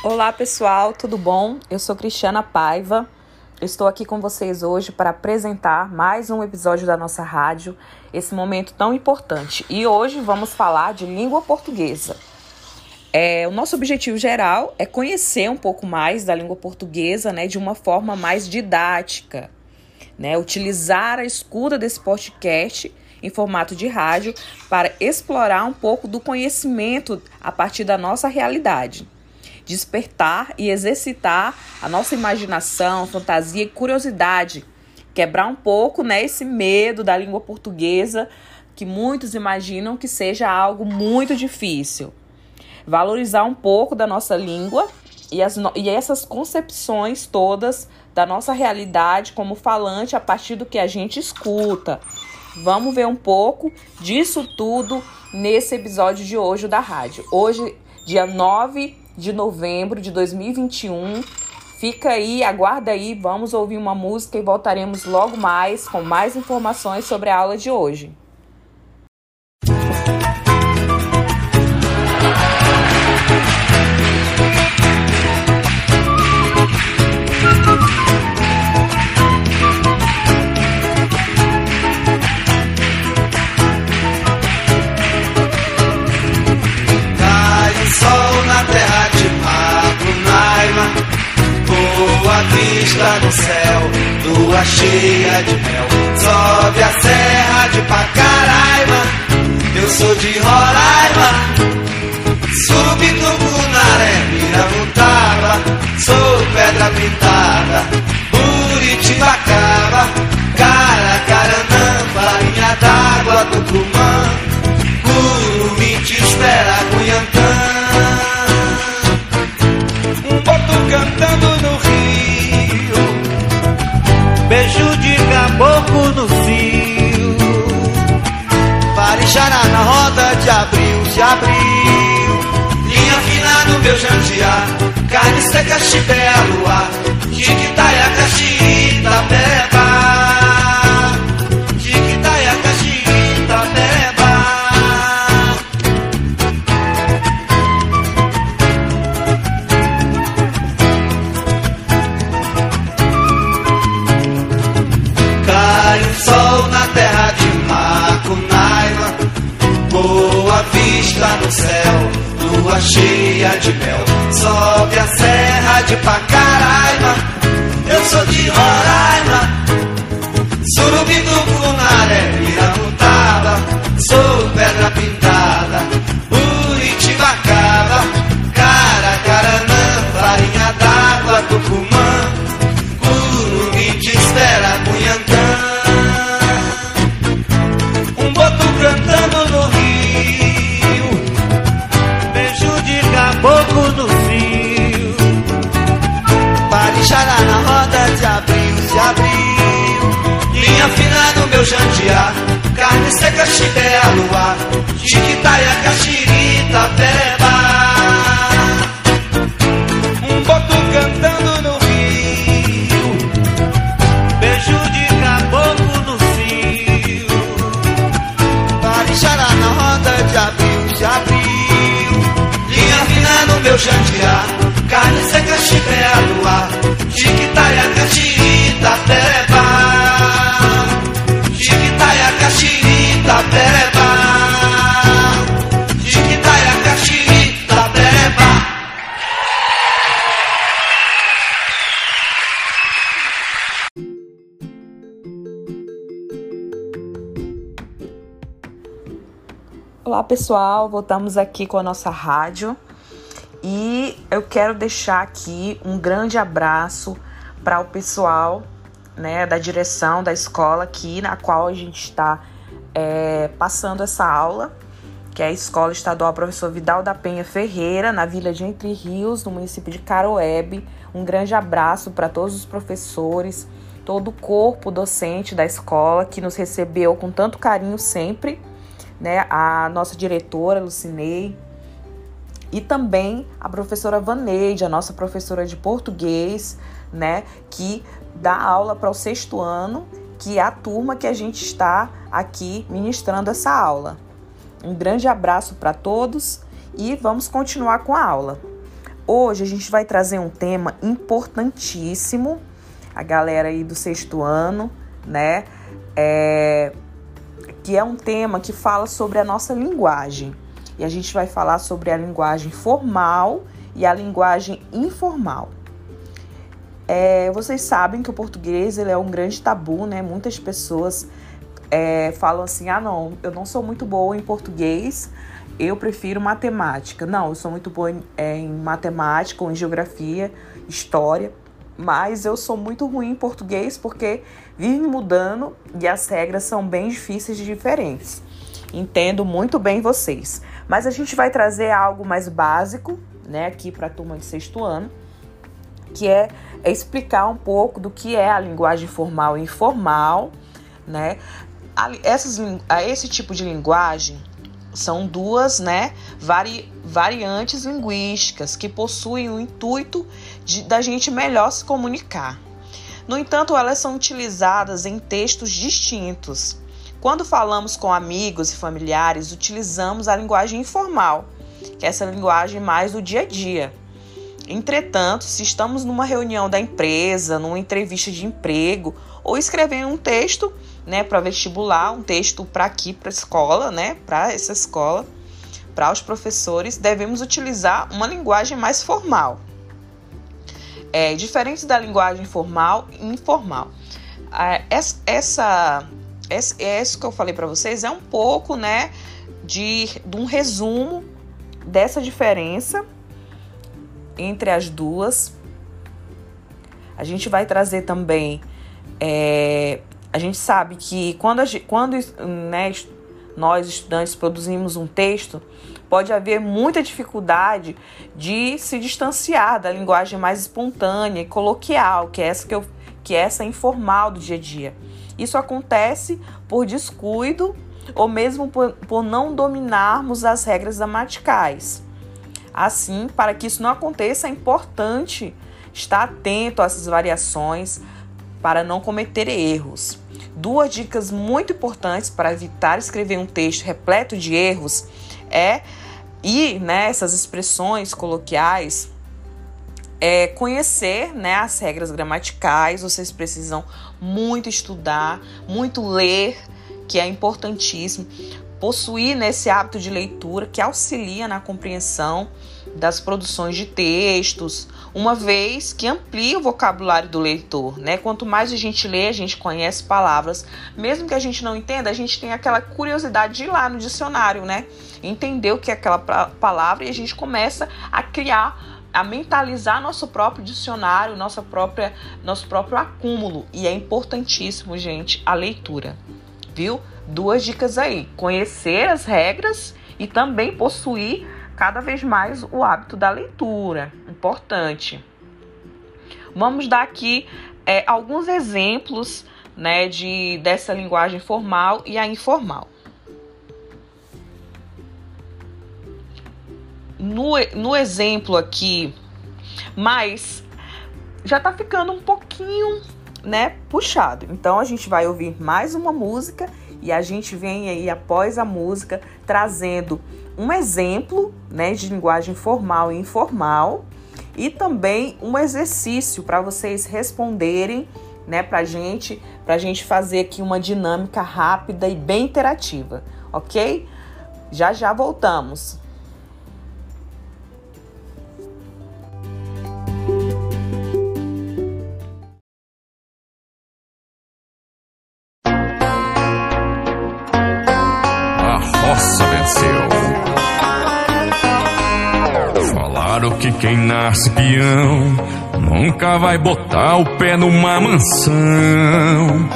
Olá pessoal, tudo bom? Eu sou Cristiana Paiva. estou aqui com vocês hoje para apresentar mais um episódio da nossa rádio, esse momento tão importante. E hoje vamos falar de língua portuguesa. É, o nosso objetivo geral é conhecer um pouco mais da língua portuguesa, né, de uma forma mais didática, né, utilizar a escuta desse podcast em formato de rádio para explorar um pouco do conhecimento a partir da nossa realidade despertar e exercitar a nossa imaginação, fantasia e curiosidade, quebrar um pouco né, esse medo da língua portuguesa que muitos imaginam que seja algo muito difícil. Valorizar um pouco da nossa língua e, as, e essas concepções todas da nossa realidade como falante a partir do que a gente escuta. Vamos ver um pouco disso tudo nesse episódio de hoje da rádio. Hoje, dia 9 de novembro de 2021. Fica aí, aguarda aí, vamos ouvir uma música e voltaremos logo mais com mais informações sobre a aula de hoje. Vista no céu, lua cheia de mel, sobe a serra de Pacaraima, eu sou de Roraima, subi Tucunaré, Miramutaba, sou pedra pintada, Buritibacaba, Caracaranã, farinha d'água, Tucumã, Curumim te espera, Cunhantã. Jandiá Carne seca, chibé, pessoal, voltamos aqui com a nossa rádio e eu quero deixar aqui um grande abraço para o pessoal né, da direção da escola aqui, na qual a gente está é, passando essa aula, que é a Escola Estadual Professor Vidal da Penha Ferreira, na Vila de Entre Rios, no município de Caroebe. Um grande abraço para todos os professores, todo o corpo docente da escola que nos recebeu com tanto carinho sempre, né? A nossa diretora, Lucinei, e também a professora Vaneide, a nossa professora de português, né, que dá aula para o sexto ano, que é a turma que a gente está aqui ministrando essa aula. Um grande abraço para todos e vamos continuar com a aula. hoje a gente vai trazer um tema importantíssimo, a galera aí do sexto ano, né? É, que é um tema que fala sobre a nossa linguagem. E a gente vai falar sobre a linguagem formal e a linguagem informal. É, vocês sabem que o português ele é um grande tabu, né? Muitas pessoas é, falam assim: ah, não, eu não sou muito boa em português, eu prefiro matemática. Não, eu sou muito boa em, é, em matemática, ou em geografia, história, mas eu sou muito ruim em português porque vive mudando e as regras são bem difíceis e diferentes. Entendo muito bem vocês, mas a gente vai trazer algo mais básico, né, aqui para a turma de sexto ano, que é, é explicar um pouco do que é a linguagem formal e informal, né? A, essas, a esse tipo de linguagem são duas né, vari, variantes linguísticas que possuem o intuito de, da gente melhor se comunicar. No entanto, elas são utilizadas em textos distintos. Quando falamos com amigos e familiares, utilizamos a linguagem informal, que é essa linguagem mais do dia a dia. Entretanto, se estamos numa reunião da empresa, numa entrevista de emprego ou escrevendo um texto, né, para vestibular, um texto para aqui, para a escola, né, para essa escola, para os professores, devemos utilizar uma linguagem mais formal. É, diferente da linguagem formal e informal. Essa, essa, é isso que eu falei para vocês é um pouco, né, de, de um resumo dessa diferença entre as duas. A gente vai trazer também é, a gente sabe que quando, a, quando né, nós, estudantes, produzimos um texto, pode haver muita dificuldade de se distanciar da linguagem mais espontânea e coloquial, que é essa, que eu, que é essa informal do dia a dia. Isso acontece por descuido ou mesmo por, por não dominarmos as regras gramaticais. Assim, para que isso não aconteça, é importante estar atento a essas variações, para não cometer erros. Duas dicas muito importantes para evitar escrever um texto repleto de erros é e né, expressões coloquiais é conhecer né, as regras gramaticais. Vocês precisam muito estudar, muito ler, que é importantíssimo. Possuir nesse hábito de leitura que auxilia na compreensão das produções de textos, uma vez que amplia o vocabulário do leitor, né? Quanto mais a gente lê, a gente conhece palavras, mesmo que a gente não entenda, a gente tem aquela curiosidade de ir lá no dicionário, né? Entender o que é aquela palavra e a gente começa a criar a mentalizar nosso próprio dicionário, nossa própria, nosso próprio acúmulo. E é importantíssimo, gente, a leitura. Viu? Duas dicas aí: conhecer as regras e também possuir cada vez mais o hábito da leitura. Importante. Vamos dar aqui é, alguns exemplos né, de, dessa linguagem formal e a informal. No, no exemplo aqui, mas já tá ficando um pouquinho né, puxado. Então a gente vai ouvir mais uma música e a gente vem aí após a música trazendo um exemplo né, de linguagem formal e informal e também um exercício para vocês responderem né, para gente, a gente fazer aqui uma dinâmica rápida e bem interativa, ok? Já já voltamos. Nasce peão nunca vai botar o pé numa mansão.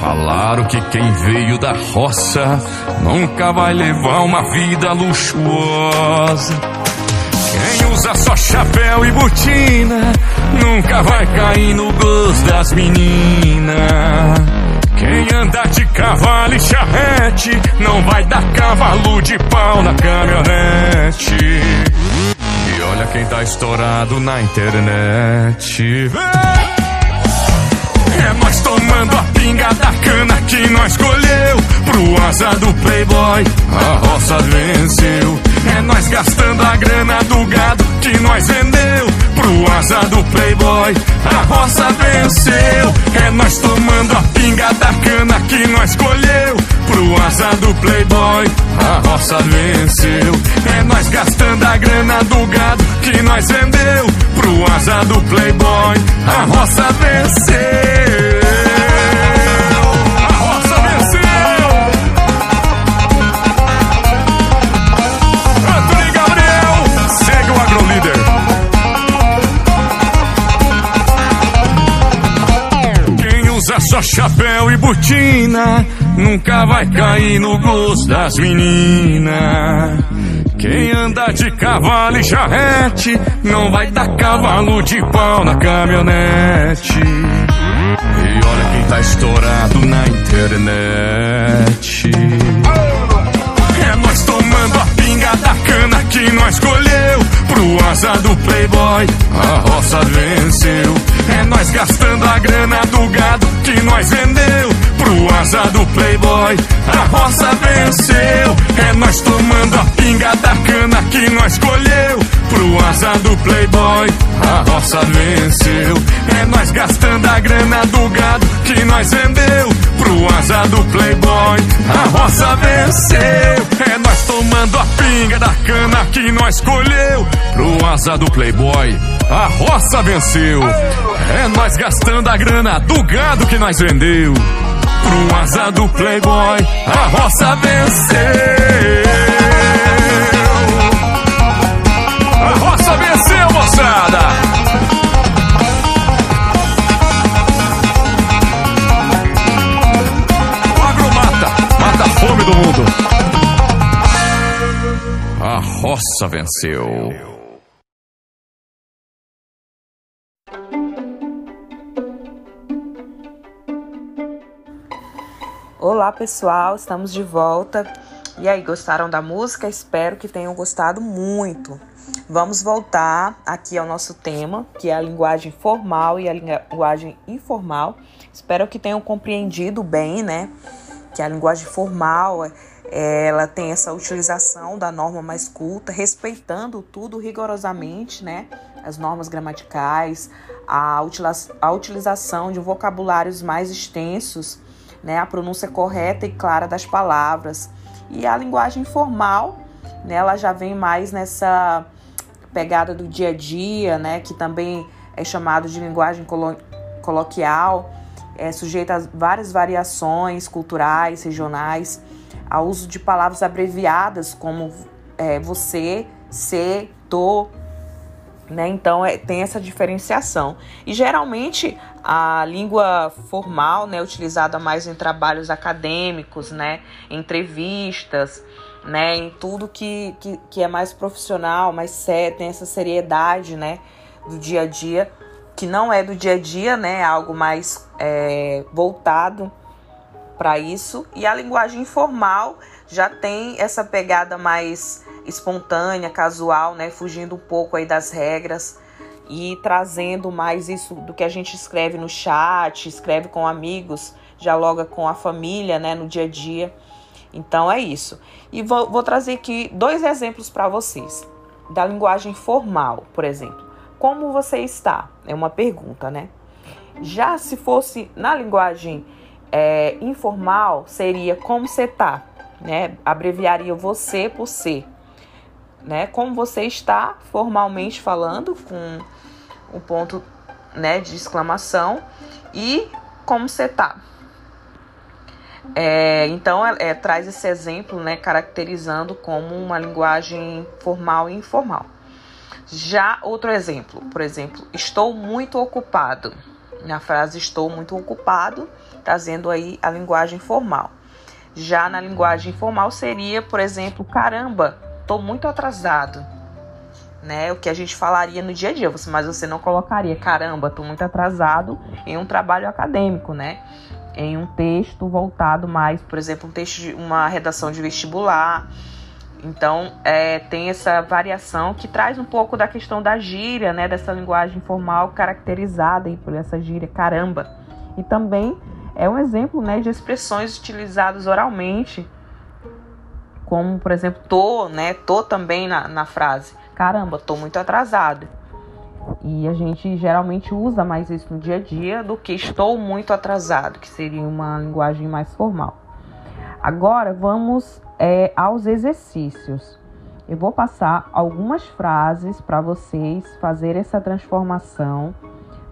Falaram que quem veio da roça nunca vai levar uma vida luxuosa. Quem usa só chapéu e botina nunca vai cair no gosto das meninas. Quem anda de cavalo e charrete não vai dar cavalo de pau na caminhonete. Olha quem tá estourado na internet. É nós tomando a pinga da cana que nós colheu. Pro asa do playboy, a roça venceu. É nós gastando a grana do gado que nós vendeu pro asa do playboy. A roça venceu, é nós tomando do playboy. A roça venceu, é nós gastando a grana do gado que nós vendeu pro asa do playboy. A roça venceu. só chapéu e botina nunca vai cair no gosto das meninas. Quem anda de cavalo e charrete não vai dar cavalo de pau na caminhonete. E olha quem tá estourado na internet. É nós tomando a pinga da cana que nós colheu pro asa do playboy. A roça venceu. É nós gastando a grana do gado que nós vendeu pro asa do playboy. A roça venceu. É nós tomando a pinga da cana que nós colheu pro asa do playboy. A roça venceu. É nós gastando a grana do gado que nós vendeu pro asa do playboy. A roça venceu. É nós tomando a pinga da cana que nós colheu pro asa do playboy. A roça venceu. É nós gastando a grana do gado que nós vendeu. Pro asa do playboy, a roça venceu. A roça venceu, moçada. O agro mata, mata fome do mundo. A roça venceu. Olá pessoal, estamos de volta. E aí, gostaram da música? Espero que tenham gostado muito. Vamos voltar aqui ao nosso tema, que é a linguagem formal e a linguagem informal. Espero que tenham compreendido bem, né? Que a linguagem formal ela tem essa utilização da norma mais culta, respeitando tudo rigorosamente, né? As normas gramaticais, a, utilização de vocabulários mais extensos né, a pronúncia correta e clara das palavras. E a linguagem informal, né, ela já vem mais nessa pegada do dia a dia, né, que também é chamado de linguagem colo coloquial, é sujeita a várias variações culturais, regionais, ao uso de palavras abreviadas como é, você, se, tô, né? Então é, tem essa diferenciação. E geralmente a língua formal, né, utilizada mais em trabalhos acadêmicos, né, entrevistas, né, em tudo que, que, que é mais profissional, mais sério, tem essa seriedade, né, do dia a dia, que não é do dia a dia, né, é algo mais é, voltado para isso. E a linguagem informal já tem essa pegada mais espontânea, casual, né, fugindo um pouco aí das regras e trazendo mais isso do que a gente escreve no chat, escreve com amigos, dialoga com a família, né, no dia a dia. Então é isso. E vou, vou trazer aqui dois exemplos para vocês da linguagem formal, por exemplo. Como você está? É uma pergunta, né? Já se fosse na linguagem é, informal, seria como você está, né? Abreviaria você por ser né? Como você está formalmente falando com o ponto, né, de exclamação e como você está. É, então, é, traz esse exemplo, né, caracterizando como uma linguagem formal e informal. Já outro exemplo, por exemplo, estou muito ocupado. Na frase estou muito ocupado, trazendo aí a linguagem formal. Já na linguagem informal seria, por exemplo, caramba, tô muito atrasado. Né, o que a gente falaria no dia a dia, mas você não colocaria, caramba, tô muito atrasado em um trabalho acadêmico, né? Em um texto voltado mais, por exemplo, um texto de uma redação de vestibular. Então, é, tem essa variação que traz um pouco da questão da gíria, né? Dessa linguagem formal caracterizada aí por essa gíria, caramba. E também é um exemplo, né, de expressões utilizadas oralmente como, por exemplo, tô, né? Tô também na, na frase. caramba, tô muito atrasado. E a gente geralmente usa mais isso no dia a dia do que estou muito atrasado, que seria uma linguagem mais formal. Agora vamos é, aos exercícios. Eu vou passar algumas frases para vocês fazer essa transformação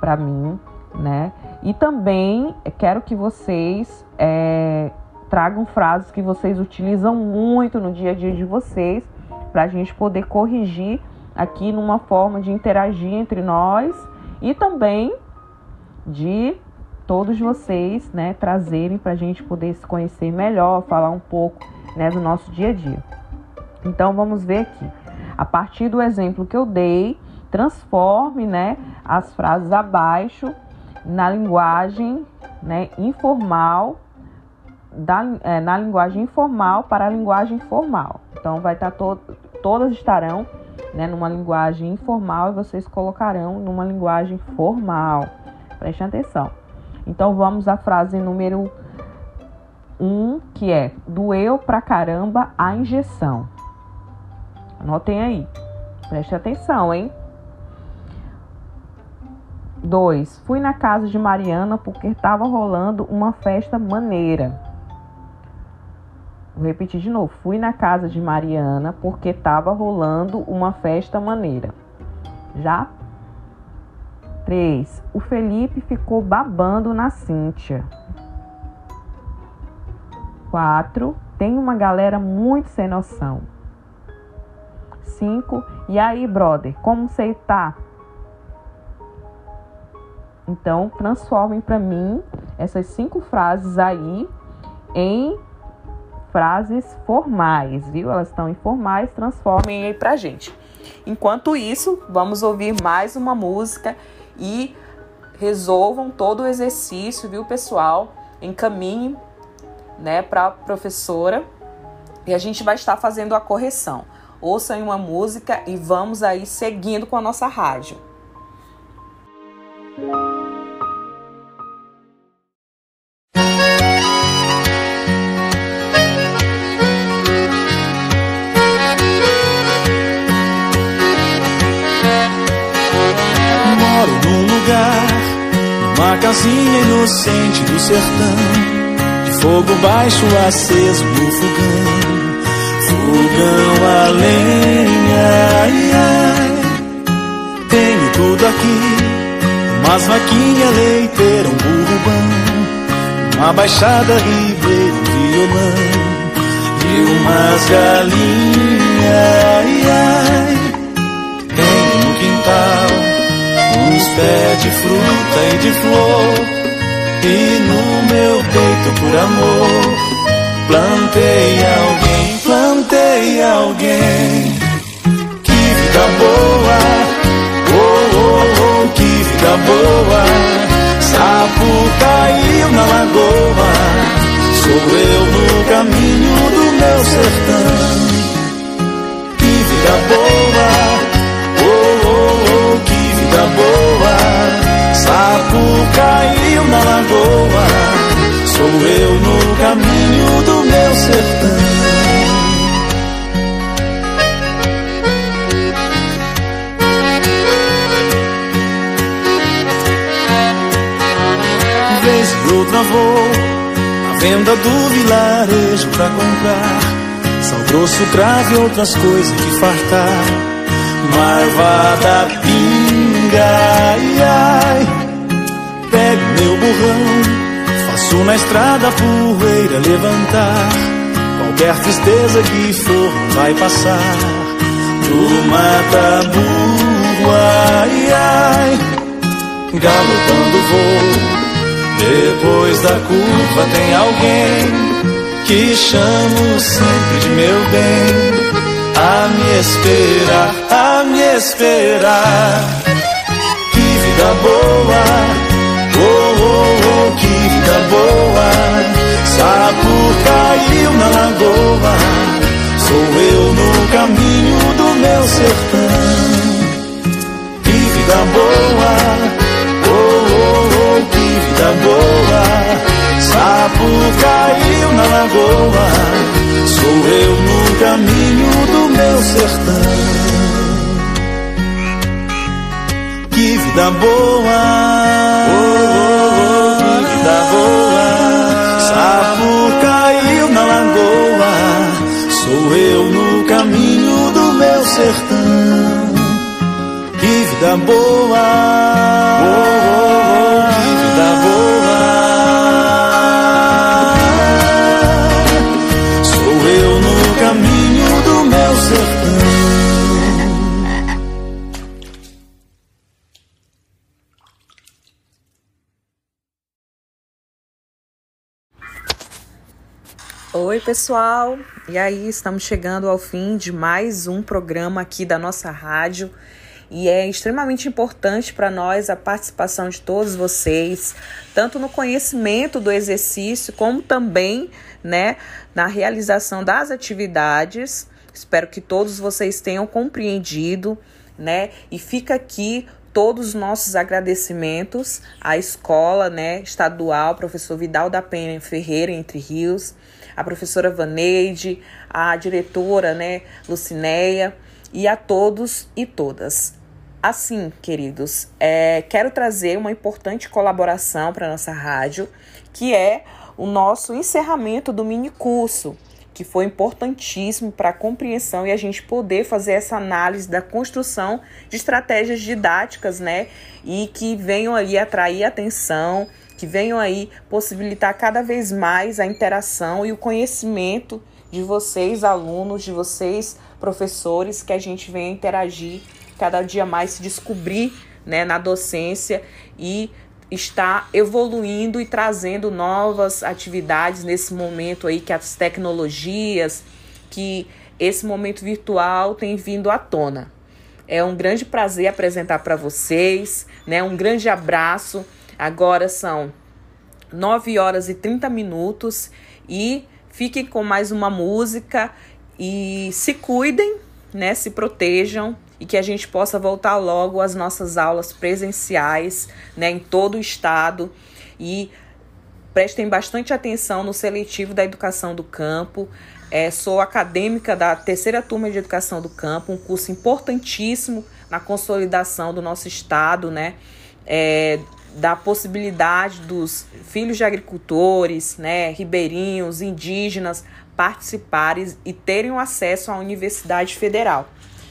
para mim, né? E também quero que vocês é, tragam frases que vocês utilizam muito no dia a dia de vocês, para a gente poder corrigir aqui numa forma de interagir entre nós e também de todos vocês, né, trazerem para a gente poder se conhecer melhor, falar um pouco, né, do nosso dia a dia. Então vamos ver aqui. A partir do exemplo que eu dei, transforme, né, as frases abaixo na linguagem, né, informal, da, é, na linguagem informal para a linguagem formal. Então vai estar tá to todas estarão né, numa linguagem informal e vocês colocarão numa linguagem formal. Preste atenção. Então vamos à frase número 1, um, que é: doeu pra caramba a injeção. Anotem aí. Preste atenção, hein? 2. Fui na casa de Mariana porque estava rolando uma festa maneira. Vou repetir de novo. Fui na casa de Mariana porque estava rolando uma festa maneira. Já? 3. O Felipe ficou babando na Cíntia. 4. Tem uma galera muito sem noção. 5. E aí, brother, como você tá? Então, transformem para mim essas cinco frases aí em frases formais, viu? Elas estão informais, transformem aí pra gente. Enquanto isso, vamos ouvir mais uma música e resolvam todo o exercício, viu, pessoal? Encaminhe, né, para professora e a gente vai estar fazendo a correção. Ouçam uma música e vamos aí seguindo com a nossa rádio. Inocente do sertão. De fogo baixo aceso no fogão. Fogão a lenha, ai, ai. Tenho tudo aqui. Umas vaquinha leiteira, um burro bom. Uma baixada ribeira, um violão. E umas galinhas, ai, ai. Tenho no quintal uns pés de fruta e de flor. E no meu peito, por amor, plantei alguém, plantei alguém. Que vida boa, oh, oh, oh, que vida boa. Sapo caiu na lagoa, sou eu no caminho do meu sertão. Que vida boa vida boa. Sapo caiu. Sou eu no caminho do meu sertão. Vez outra vou à venda do vilarejo pra comprar sal grosso, cravo e outras coisas que fartar. Marvada pinga faço na estrada poeira levantar. Qualquer tristeza que for vai passar. Do mata burro, ai, ai. Galopando vou, depois da curva tem alguém que chamo sempre de meu bem. A me esperar, a me esperar vida boa, vida boa. Sapo caiu na lagoa, sou eu no caminho do meu sertão. Que vida boa, oh, oh, oh, que vida boa. Sapo caiu na lagoa, sou eu no caminho do meu sertão. Que vida boa. Vida boa, vida boa. Sou eu no caminho do meu sertão. Oi, pessoal! E aí, estamos chegando ao fim de mais um programa aqui da nossa rádio. E é extremamente importante para nós a participação de todos vocês, tanto no conhecimento do exercício, como também né, na realização das atividades. Espero que todos vocês tenham compreendido, né? E fica aqui todos os nossos agradecimentos à escola, né, estadual, professor Vidal da Penha Ferreira, Entre Rios, a professora Vaneide, a diretora, né, Lucinéia, e a todos e todas. Assim, queridos, é, quero trazer uma importante colaboração para nossa rádio, que é o nosso encerramento do mini curso, que foi importantíssimo para a compreensão e a gente poder fazer essa análise da construção de estratégias didáticas, né? E que venham ali atrair atenção, que venham aí possibilitar cada vez mais a interação e o conhecimento de vocês, alunos, de vocês, professores, que a gente venha interagir cada dia mais, se descobrir né, na docência e está evoluindo e trazendo novas atividades nesse momento aí que as tecnologias, que esse momento virtual tem vindo à tona. É um grande prazer apresentar para vocês, né? Um grande abraço. Agora são 9 horas e 30 minutos e fiquem com mais uma música e se cuidem, né? Se protejam e que a gente possa voltar logo às nossas aulas presenciais, né, em todo o estado e prestem bastante atenção no seletivo da educação do campo. É, sou acadêmica da terceira turma de educação do campo, um curso importantíssimo na consolidação do nosso estado, né? É, da possibilidade dos filhos de agricultores, né, ribeirinhos, indígenas participarem e terem acesso à Universidade Federal.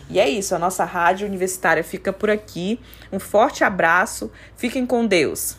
E é isso, a nossa rádio universitária fica por aqui. Um forte abraço, fiquem com Deus.